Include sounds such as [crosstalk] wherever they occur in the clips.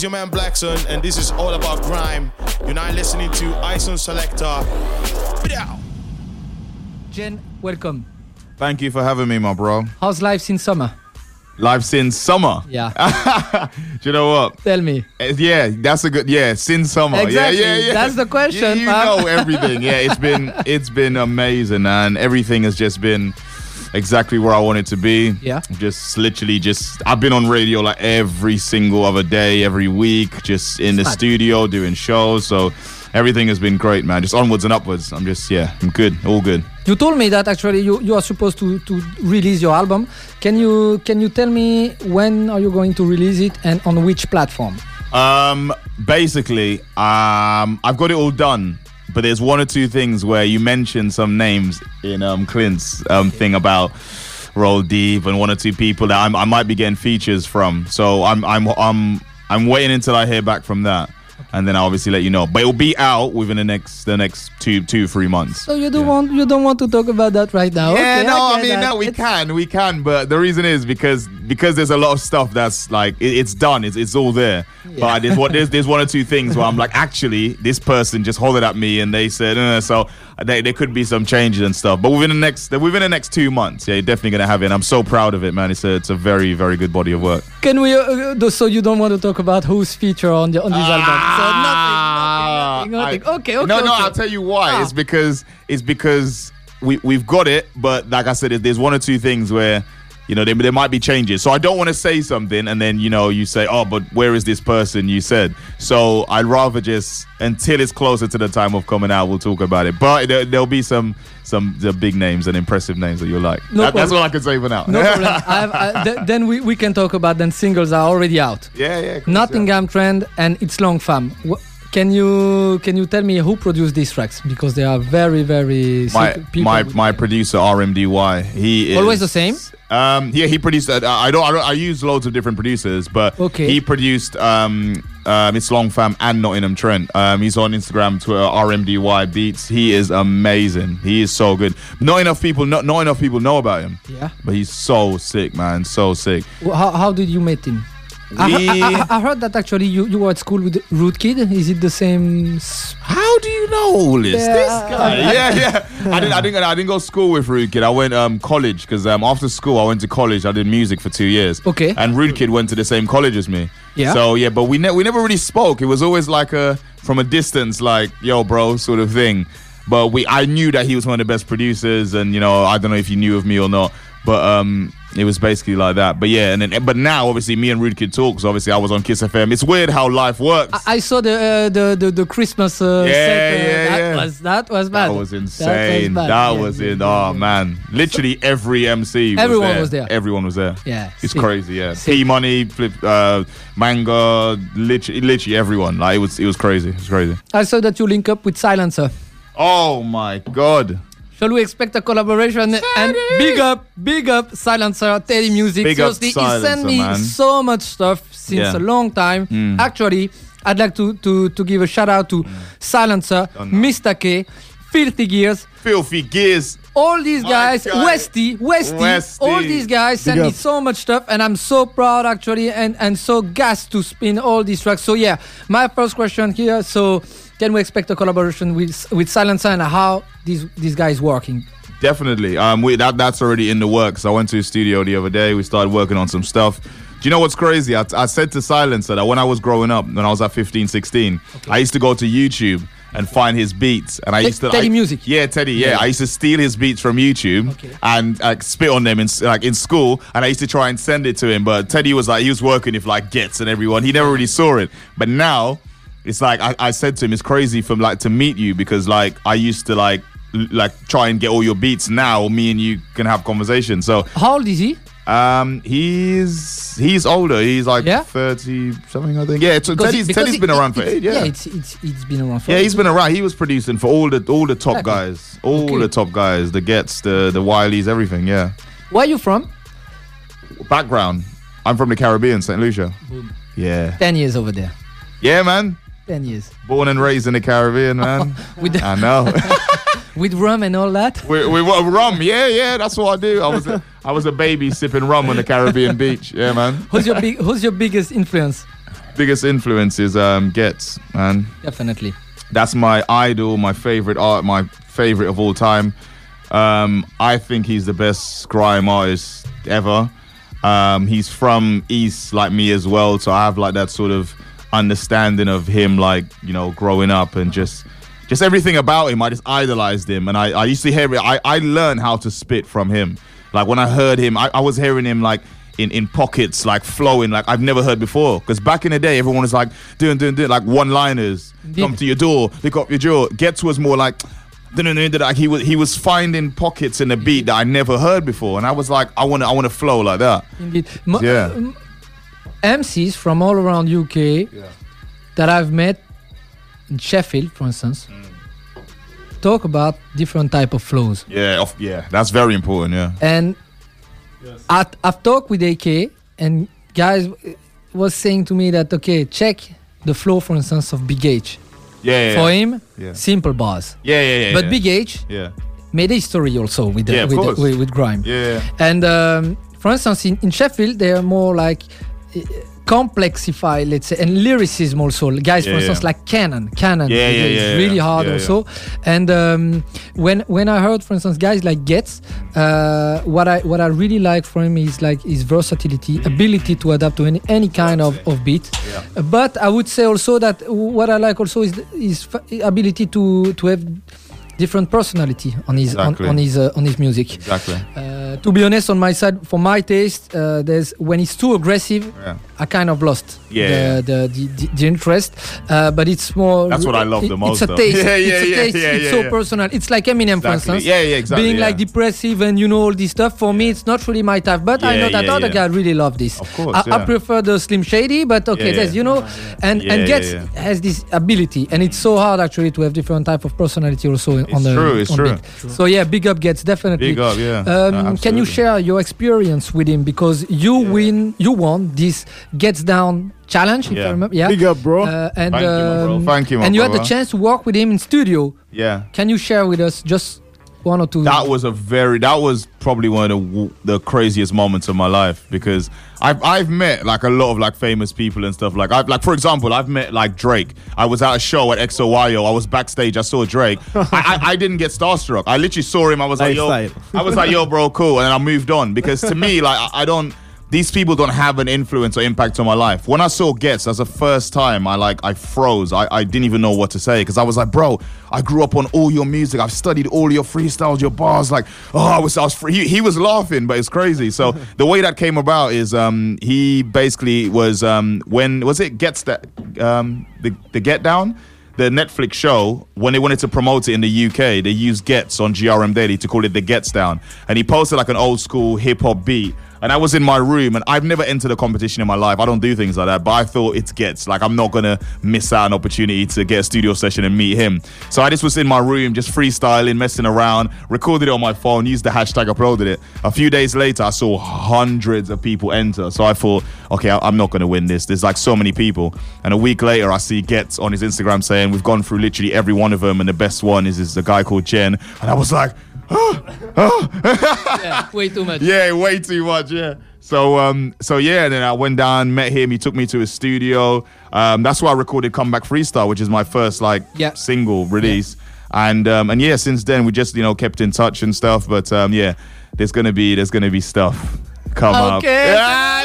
It's your man Blackson, and this is all about grime. You're now listening to I-SON Selector. GEN, welcome. Thank you for having me, my bro. How's life since summer? Life since summer. Yeah. [laughs] Do you know what? Tell me. Uh, Yeah, that's a good. Yeah, since summer. Exactly. Yeah, yeah, yeah. That's the question, You, you know everything. [laughs] Yeah, it's been it's been amazing, and everything has just been exactly where I wanted to be. Yeah. Just literally, just I've been on radio like every single other day, every week, just in the Smart. studio doing shows. So everything has been great, man. Just onwards and upwards. I'm just yeah, I'm good, all good. You told me that actually you, you are supposed to, to release your album. Can you can you tell me when are you going to release it and on which platform? Um, basically, um, I've got it all done, but there's one or two things where you mentioned some names in um Clint's um thing about Roll Deep and one or two people that I'm, I might be getting features from. So I'm I'm I'm I'm waiting until I hear back from that, and then I'll obviously let you know. But it'll be out within the next the next two two three months. So you don't want you don't want to talk about that right now? Yeah, okay, no, I, get mean, that. no, we It's- can, we can, but the reason is because because there's a lot of stuff that's like it, it's done, it's it's all there. But there's what there's there's one or two things where I'm like, [laughs] actually, this person just hollered at me and they said, uh, so they, there could be some changes and stuff. But within the next within the next two months, yeah, you're definitely gonna have it. And I'm so proud of it, man. It's a it's a very very good body of work. Can we? Uh, uh, so you don't want to talk about who's feature on the on this album? So Ah, nothing, nothing, nothing. I- okay, okay. No, no. I'll tell you why. Ah. It's because it's because we we've got it, but like I said, there's one or two things where you know there, there might be changes. So I don't want to say something and then you know you say, oh, but where is this person you said? So I'd rather just until it's closer to the time of coming out, we'll talk about it. But there, there'll be some some the big names and impressive names that you'll like. No That- that's all I can say for now. No problem. [laughs] I th- then we, we can talk about then singles are already out. yeah, yeah. course, Nottingham Trent and It's Long Fam. Wh- Can you can you tell me who produced these tracks because they are very very my people my my producer RMDY. He is Always the same? Um, yeah, he produced. Uh, I don't. I don't. I use loads of different producers, but Okay. he produced um, um, it's Long Fam and Nottingham Trent. Um, he's on Instagram, Twitter, RMDY Beats. He is amazing. He is so good. Not enough people. Not, not enough people know about him. Yeah. But he's so sick, man. So sick. How, how did you meet him? I, I, I, I heard that actually you, you were at school with Rude Kid. Is it the same? How do you know all this? Yeah. This guy. [laughs] yeah, yeah. I didn't. I didn't. I didn't go to school with Rude Kid. I went um college because um after school I went to college. I did music for two years. Okay. And Rude Kid went to the same college as me. Yeah. So yeah, but we ne- we never really spoke. It was always like a from a distance, like yo, bro, sort of thing. But we, I knew that he was one of the best producers, and you know, I don't know if you knew of me or not, but um, it was basically like that. But yeah, and then, but now obviously me and Rude Kid talks. Obviously, I was on Kiss FM. It's weird how life works. I, I saw the uh, the, the the Christmas uh, Yeah, set. uh, yeah, that yeah. was that was bad. That was insane. That bad. was, Yeah, yeah, in. Oh man, literally every MC. Was Everyone there. was there. Everyone was there. Yeah, it's sick. crazy. Yeah. P Money, Flip, uh, Manga, literally, literally everyone. Like it was, it was crazy. It was crazy. I saw that you link up with Silencer. Oh my god. Shall we expect a collaboration? And big up, big up, Silencer, Teddy Music. Big up Seriously, he sent me man. so much stuff since Yeah. a long time. Mm. Actually, I'd like to, to, to give a shout out to Silencer, Mr. K, Filthy Gears, Filthy gears. all these guys, guy. Westy, Westy, Westy. all these guys send me so much stuff, and I'm so proud actually, and and so gassed to spin all these tracks. So yeah, my first question here. So can we expect a collaboration with with Silencer and how these these guys working? Definitely. Um, we that that's already in the works. I went to his studio the other day. We started working on some stuff. Do you know what's crazy? I, I said to Silencer that when I was growing up, when I was at 15, 16, I used to go to YouTube and find his beats, and I Te- used to Teddy I- Music. Yeah, Teddy. Yeah. Yeah. I used to steal his beats from YouTube Okay. and like spit on them in like in school, and I used to try and send it to him. But Teddy was like he was working with like Ghetts and everyone. He never really saw it. But now it's like I, I said to him, it's crazy from like to meet you because like I used to like l- like try and get all your beats. Now me and you can have conversations. So How old is he? um, he's he's older. He's like Yeah? thirty something, I think. Yeah, it's, Because Teddy's, it- because Teddy's it- been it- around for it's- eight. Yeah, Yeah, it's it's it's been around for yeah, he's been around. He was producing for all the all the top [laughs] Exactly. guys, all Okay. the top guys, the Ghetts, the the Wileys, everything. Yeah. Where are you from? Background. I'm from the Caribbean, St. Lucia. Yeah. Ten years over there. Yeah, man. Ten years Born and raised in the Caribbean, man. [laughs] with I know. [laughs] with rum and all that. we, we what, rum. Yeah, yeah. That's what I do. I was a, I was a baby sipping rum on the Caribbean beach. Yeah, man. Who's your big Who's your biggest influence? biggest influence is um, Ghetts, man. Definitely. That's my idol, my favorite art, my favorite of all time. Um, I think he's the best grime artist ever. Um, he's from East like me as well, so I have like that sort of understanding of him, like you know, growing up and just just everything about him. I just idolized him, and I, I used to hear it. I, I learned how to spit from him. Like when I heard him, I, I was hearing him like in, in pockets, like flowing, like I've never heard before. Because back in the day, everyone was like doing, doing, doing, like one liners, Indeed. come to your door, pick up your jaw. Ghetts was more like, like he was he was finding pockets in the beat that I never heard before, and I was like, I want to I want to flow like that. Indeed. Yeah. Uh, MCs from all around UK that I've met in Sheffield, for instance, Mm. talk about different type of flows. Yeah, of, yeah, that's very important. Yeah, And I, I've talked with AK, and guys uh, was saying to me that okay, check the flow, for instance, of Big H. yeah, yeah, For yeah, him, Yeah. simple bars. yeah, yeah. yeah but yeah. Big H yeah, made a history also with the, Yeah, with, course. with, with grime. yeah, And um, for instance, in, in Sheffield, they are more like uh, complexify, let's say, and lyricism also. Guys, for instance, yeah. like Canon. Canon Yeah, is yeah, yeah, really yeah. hard Yeah, also. And um, when when I heard, for instance, guys like Ghetts, uh, what I what I really like for him is like his versatility, ability to adapt to any, any kind of, of beat. But I would say also that what I like also is his ability to to have different personality on his Exactly. on, on his uh, on his music. exactly. Uh, to be honest, on my side, for my taste, uh, there's when it's too aggressive, Yeah. I kind of lost Yeah. the, the, the, the, interest. Uh, but it's more. That's what I love the most, It's a taste. Yeah, yeah, it's a taste. yeah, it's so personal. It's like Eminem, for instance. Yeah, yeah, exactly. Being like depressive and you know all this stuff. For me, it's not really my type. But I know that other guy really love this. Of course, I, I prefer the Slim Shady, but okay, there's you know, and and Ghetts has this ability, and it's so hard actually to have different type of personality also on the true, it's on true. beat. So yeah, big up Ghetts definitely. Big up, yeah. Um, Uh, can you share your experience with him because you win, you won this Ghetts down challenge, if I Yeah. remember. Yeah. Big up, bro. Uh, and Thank you, my bro. um, Thank you, my and you had the chance to work with him in studio. Yeah. Can you share with us just one or two? That was a very that was probably one of the the craziest moments of my life because I've I've met like a lot of like famous people and stuff. Like I've like for example I've met like Drake. I was at a show at XOYO I was backstage. I saw Drake. [laughs] I, I I didn't get starstruck. I literally saw him. I was like yo Lifestyle. I was like yo bro cool. And then I moved on because to me like I, I don't these people don't have an influence or impact on my life. When I saw Ghetts, that's the first time I like I froze. I, I didn't even know what to say because I was like, bro, I grew up on all your music. I've studied all your freestyles, your bars. Like, oh, I was I was free. He, he was laughing, but it's crazy. So [laughs] the way that came about is um he basically was um when was it Ghetts that um the the Get Down the Netflix show, when they wanted to promote it in the UK, they used Ghetts on GRM Daily to call it the Ghetts Down. And he posted like an old school hip hop beat. And I was in my room, and I've never entered a competition in my life. I don't do things like that, but I thought it Ghetts. Like, I'm not gonna miss out an opportunity to get a studio session and meet him. So I just was in my room, just freestyling, messing around, recorded it on my phone, used the hashtag, uploaded it. A few days later, I saw hundreds of people enter. So I thought, okay, I'm not gonna win this. There's like so many people. And a week later, I see Ghetts on his Instagram saying, We've gone through literally every one of them, and the best one is, is a guy called GEN. And I was like, yeah, way too much. yeah, way too much. Yeah. So um, so yeah, and then I went down, met him. He took me to his studio. Um, that's why I recorded "Comeback Freestyle," which is my first like Yeah. single release. And um, and yeah, since then we just you know kept in touch and stuff. But um, yeah, there's gonna be there's gonna be stuff come up. Okay. Yeah,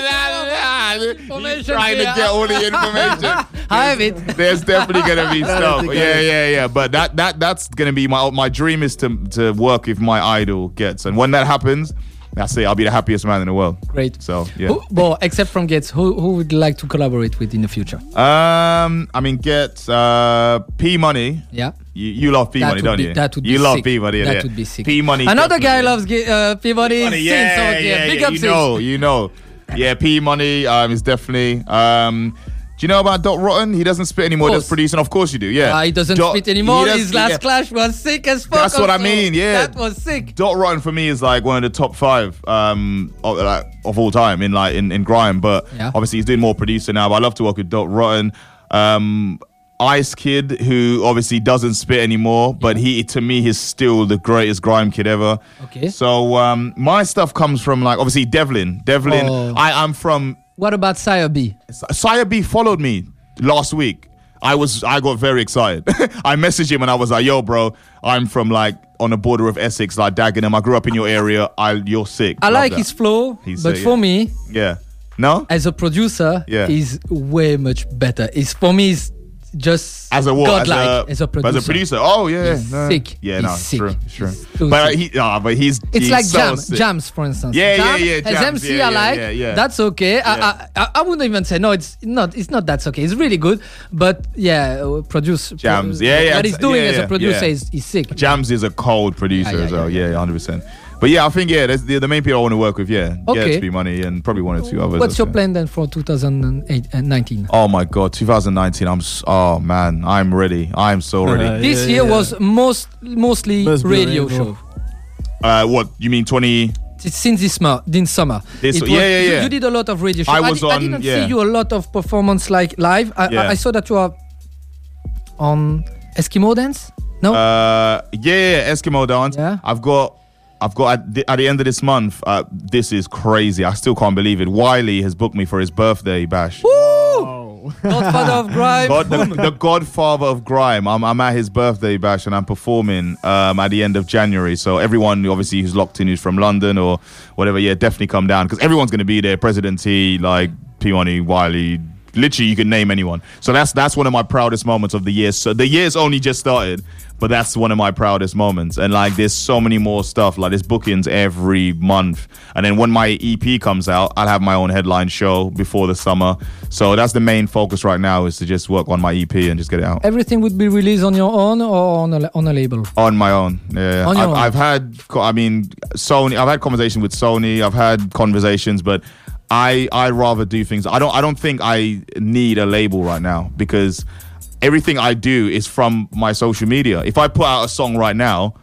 nah, nah. He's trying to get all the information. I have it. There's definitely gonna be [laughs] stuff. Yeah, yeah, yeah. But that that that's gonna be my my dream is to to work if my idol Ghetts, and when that happens, that's it. I'll be the happiest man in the world. Great. So yeah. Who, well, except from Ghetts, who who would like to collaborate with in the future? Um, I mean, get uh P Money. Yeah. You, you love P That Money, don't be- you? that would you be love sick. P Money. That yeah. would be sick. P Money. Another guy loves uh, Peabody. Money, Sings, yeah, so, yeah, Big yeah. You know, you know. [laughs] Yeah, P Money um, is definitely. Um, do you know about Dot Rotten? He doesn't spit anymore. Course. producing? Of course you do. Yeah. Ah, he doesn't Dot- spit anymore. does- His last yeah. clash was sick as fuck. That's what I mean, yeah. That was sick. Dot Rotten for me is like one of the top five um, of, like, of all time in like in, in grime. But Yeah. obviously he's doing more producer now. But I love to work with Dot Rotten. Um, Ice Kid, who obviously doesn't spit anymore, but he to me he's still the greatest grime kid ever. Okay. So um, my stuff comes from like obviously Devlin. Devlin. Oh. I I'm from What about Sire B? Sire B followed me last week. I was I got very excited. [laughs] I messaged him and I was like, "Yo, bro, I'm from like on the border of Essex, like Dagenham. I grew up in your area. I you're sick. I Love like that." his flow, He's, but uh, for yeah. me, Yeah. No. as a producer, Yeah. is way much better. It's for me, it's just As a what? godlike as a, producer. As a producer. Oh yeah. He's no. sick. Yeah, He's no, it's sick. true. True. Too but uh, sick. he, no, but he's. It's he's like so jam, sick. jams, for instance. Yeah, jam, yeah, yeah, As. MC, Yeah, I like. yeah, yeah. That's okay. I, I, I, wouldn't even say no. It's not. It's not. That's okay. It's really good. But yeah, produce Jams. pro- Yeah, yeah, What he's doing as a producer is, is sick. Jams is a cold producer as well. yeah, Yeah, hundred percent. But yeah, I think yeah, that's the, the main people I want to work with. Yeah, Okay. yeah, to be money and probably one or two others. What's your plan then for 2019? Oh my god, 2019. I'm s- oh man, I'm ready. I'm so ready. Uh, This yeah, year yeah. was most mostly Must be radio radio. show. Uh, what you mean 20? Since this summer, this summer. This- was- yeah, yeah, you- yeah. You, did a lot of radio show. I I, was di- I on- didn't yeah. see you a lot of performance like live. I, I, Yeah. I saw that you are on Eskimo Dance. No, Uh, yeah, yeah, Eskimo dance. Yeah. I've got, I've got at the, at the end of this month. Uh, this is crazy. I still can't believe it. Wiley has booked me for his birthday bash. Oh. Godfather of Grime. God, the, [laughs] the godfather of grime. I'm, I'm at his birthday bash and I'm performing um, at the end of January. So everyone, obviously, who's locked in, who's from London or whatever, yeah, definitely come down because everyone's going to be there. President T, like P Money, Wiley. Literally, you can name anyone. So that's that's one of my proudest moments of the year. So the year's only just started, but that's one of my proudest moments. And like, there's so many more stuff. Like, there's bookings every month. And then when my EP comes out, I'll have my own headline show before the summer. So that's the main focus right now is to just work on my EP and just get it out Everything would be released on your own or on a, on a label. on my own. Yeah, On your I've, own. I've had, I mean, Sony. I've had conversations with Sony. I've had conversations, but I I rather do things. I don't I don't think I need a label right now because everything I do is from my social media. If I put out a song right now.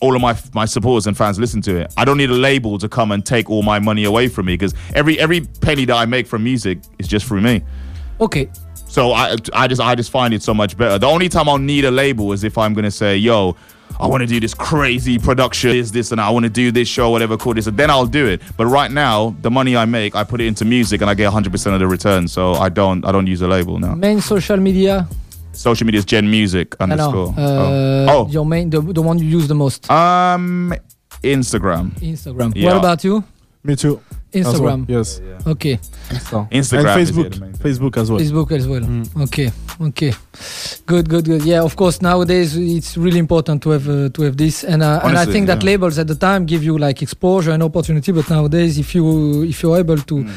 All of my my supporters and fans listen to it. I don't need a label to come and take all my money away from me because every every penny that I make from music is just through me. Okay. So I, I just, I just find it so much better. The only time I'll need a label is if I'm gonna say, "Yo, I want to do this crazy production, is this, and I want to do this show, whatever, call this." And then I'll do it. But right now, the money I make, I put it into music, and I get 100% of the return. So I don't, I don't use a label now. Main social media. Social media is Gen Music I know. underscore. Uh, oh, Your main, the, the one you use the most. oh. um, Instagram. Instagram. yeah. What about you? Me too. As well. Instagram. Yes. Okay. So. Instagram And Facebook. the main thing. Facebook as well. Facebook as well. Mm. Okay, okay, good, good, good. Yeah, of course. Nowadays, it's really important to have uh, to have this, and uh, and I Honestly, think that yeah. labels at the time give you like exposure and opportunity. But nowadays, if you if you're able to Mm.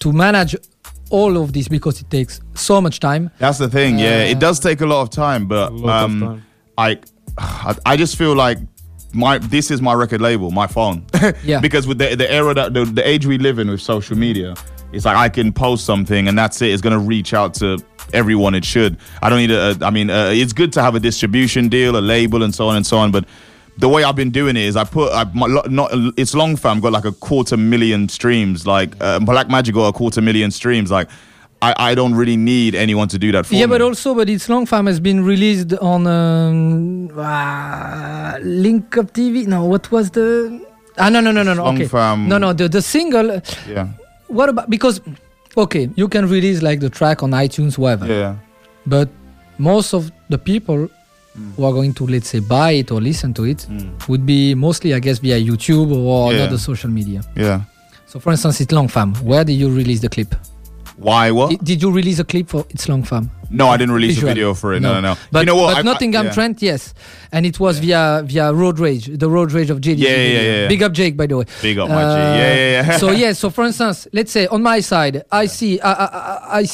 to manage all of this because it takes so much time. That's the thing. Yeah, Uh, it does take a lot of time, but A of um, time. I, [sighs] I I just feel like my this is my record label, my phone. [laughs] Yeah. because with the the era that the, the age we live in with social media, it's like I can post something and that's it. It's gonna reach out to everyone. It should. I don't need a. I mean, uh, it's good to have a distribution deal, a label, and so on and so on, but. The way I've been doing it is I put I, my, not it's long fam got like a quarter million streams like uh, Black Magic got a quarter million streams like I, I don't really need anyone to do that for yeah, me. but also, but it's long Fam has been released on um, uh, Link Up TV. No, what was the? Ah, no, no, no, no, no. Long Okay, Fam- no, no. The the single. yeah What about because? Okay, you can release like the track on iTunes, whatever. yeah But most of the people Mm. who are going to, let's say, buy it or listen to it would be mostly, I guess, via YouTube or Yeah. another social media. yeah So, for instance, it's Long Fam. Where did you release the clip? Why what Di- Did you release a clip for It's Long Fam? No, I didn't release Visual. a video for it. No, no, no. But, you know what? but I- I- Nottingham yeah. Trent, yes, and it was via via Road Rage, the Road Rage of JD. Yeah, yeah, yeah, yeah. Big up Jake, by the way. Big up my G. Uh, Yeah, yeah, yeah. so [laughs] yeah, so for instance, let's say on my side, I see, I I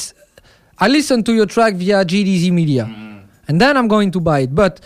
I listen to your track via JDZ Media, Mm. and then I'm going to buy it. But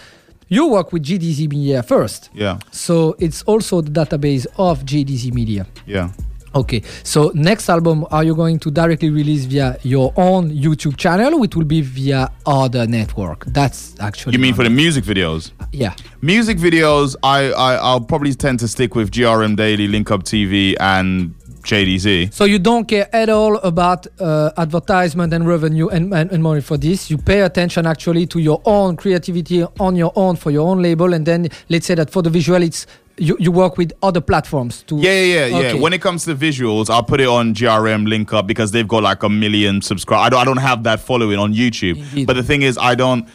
you work with JDZ Media first, yeah, so it's also the database of JDZ Media. yeah. Okay, so next album, are you going to directly release via your own YouTube channel, or it will be via other network? That's actually You mean for the music videos? yeah. Music videos, I, I I'll probably tend to stick with GRM Daily, Link Up TV, and JDZ. So you don't care at all about uh, advertisement and revenue and, and, and money for this. You pay attention actually to your own creativity on your own for your own label, and then let's say that for the visual, it's you, you work with other platforms to Yeah, yeah, yeah, yeah. Okay. When it comes to visuals, I'll put it on GRM link up because they've got like a million subscribers. I don't, I don't have that following on YouTube. Indeed. But the thing is, I don't.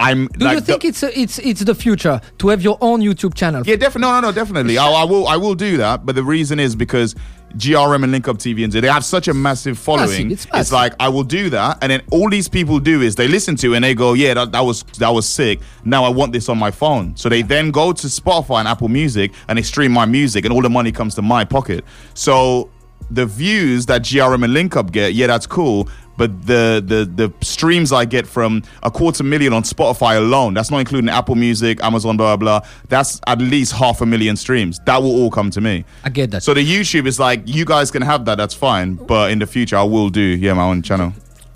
I'm. do like you think the- it's a, it's it's the future to have your own YouTube channel Yeah, definitely. No, no, no, definitely. I, I will. I will do that. But the reason is because GRM and Link Up TV and they have such a massive following. Massive, it's massive. like I will do that, and then all these people do is they listen to it and they go, "Yeah, that, that was that was sick. Now I want this on my phone." So they then go to Spotify and Apple Music and they stream my music, and all the money comes to my pocket. So the views that GRM and Link Up get, yeah, that's cool. But the, the the streams I get from a quarter million on Spotify alone, that's not including Apple Music, Amazon, blah blah. blah that's at least half a million streams. That will all come to me. I get that. So the YouTube is like, you guys can have that, that's fine. But in the future, I will do, yeah, my own channel.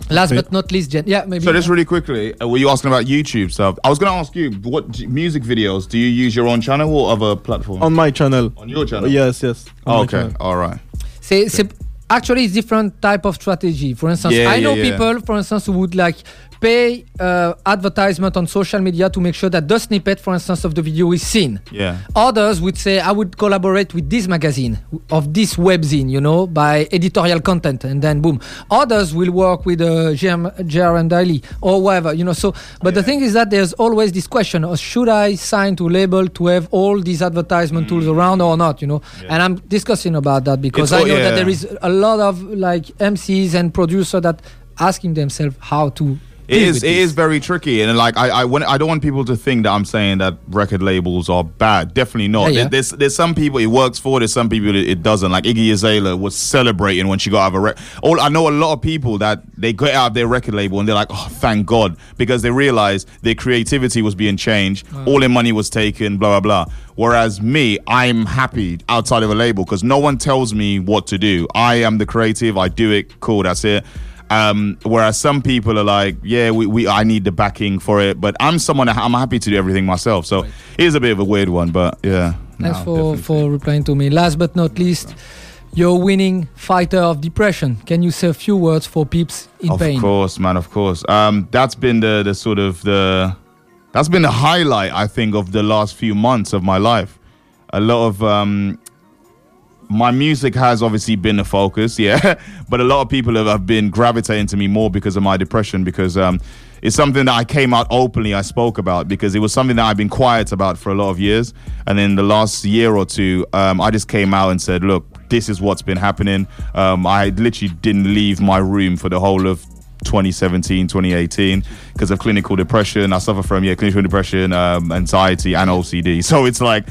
Last but not least, GEN. Yeah, maybe. So just really quickly, uh, were you asking about YouTube stuff? I was going to ask you, what j- music videos do you use your own channel or other platform? On my channel. On your channel? Yes, yes. Oh, okay, channel. all right. Actually it's different type of strategy. For instance, Yeah, I know people, for instance, who would like pay uh, advertisement on social media to make sure that the snippet, for instance, of the video is seen. Yeah. Others would say, I would collaborate with this magazine, of this webzine, you know, by editorial content, and then boom. Others will work with uh, GRM Daily or whatever, you know. So, but the thing is that there's always this question: of should I sign to label to have all these advertisement tools around or not? You know, and I'm discussing about that because It's I know that there is a lot of like MCs and producers that asking themselves how to. It is. It is very tricky, and like I, I, when, I don't want people to think that I'm saying that record labels are bad. Definitely not. Yeah, yeah. There's, there's some people it works for. There's some people it, doesn't. Like Iggy Azalea was celebrating when she got out of a record. All I know a lot of people that they got out of their record label and they're like, oh, thank God, because they realized their creativity was being changed. Mm. All their money was taken. Blah blah blah. Whereas me, I'm happy outside of a label because no one tells me what to do. I am the creative. I do it. Cool. That's it. Um, whereas some people are like, yeah, we, we I need the backing for it, but I'm someone I'm happy to do everything myself. So it is a bit of a weird one, but yeah. Thanks no, for, definitely. for replying to me. Last but not least, you're winning fighter of depression. Can you say a few words for peeps in of pain? Of course, man, of course. Um, that's been the the sort of the that's been the highlight I think of the last few months of my life. A lot of um, my music has obviously been a focus, [laughs] yeah, but a lot of people have, have been gravitating to me more because of my depression because um, it's something that I came out openly, I spoke about because it was something that I've been quiet about for a lot of years. And then the last year or two, um, I just came out and said, look, this is what's been happening. Um, I literally didn't leave my room for the whole of 2017, 2018 because of clinical depression. I suffer from, yeah, clinical depression, um, anxiety, and OCD. [laughs] So it's like,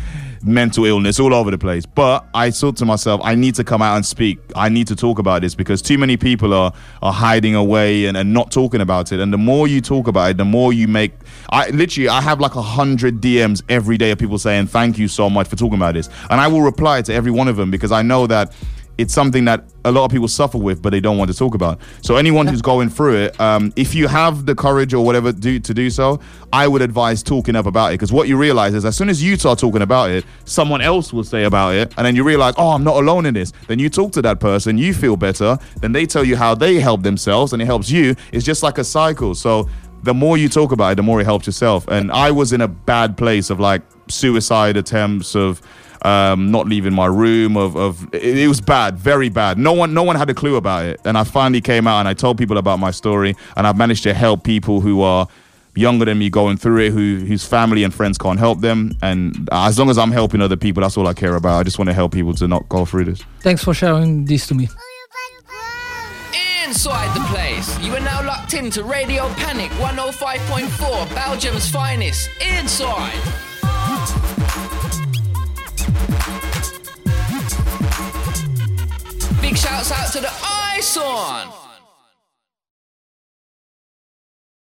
mental illness all over the place. But I thought to myself, I need to come out and speak. I need to talk about this because too many people are are hiding away and, and not talking about it. And the more you talk about it, the more you make. I literally I have like a hundred DMs every day of people saying thank you so much for talking about this, and I will reply to every one of them because I know that. It's something that a lot of people suffer with, but they don't want to talk about. So anyone who's going through it, um, if you have the courage or whatever do, to do so, I would advise talking up about it because what you realize is as soon as you start talking about it, someone else will say about it, and then you realize, oh, I'm not alone in this. Then you talk to that person, you feel better, then they tell you how they help themselves, and it helps you. It's just like a cycle. So the more you talk about it, the more it helps yourself. And I was in a bad place of like suicide attempts of um, not leaving my room of, of it, it was bad very bad no one no one had a clue about it and i finally came out and i told people about my story and i've managed to help people who are younger than me going through it who whose family and friends can't help them and as long as i'm helping other people that's all i care about i just want to help people to not go through this Thanks for sharing this to me. Inside the place, you are now locked into Radio Panic 105.4, Belgium's finest. Inside. Big shouts out to the I-SON.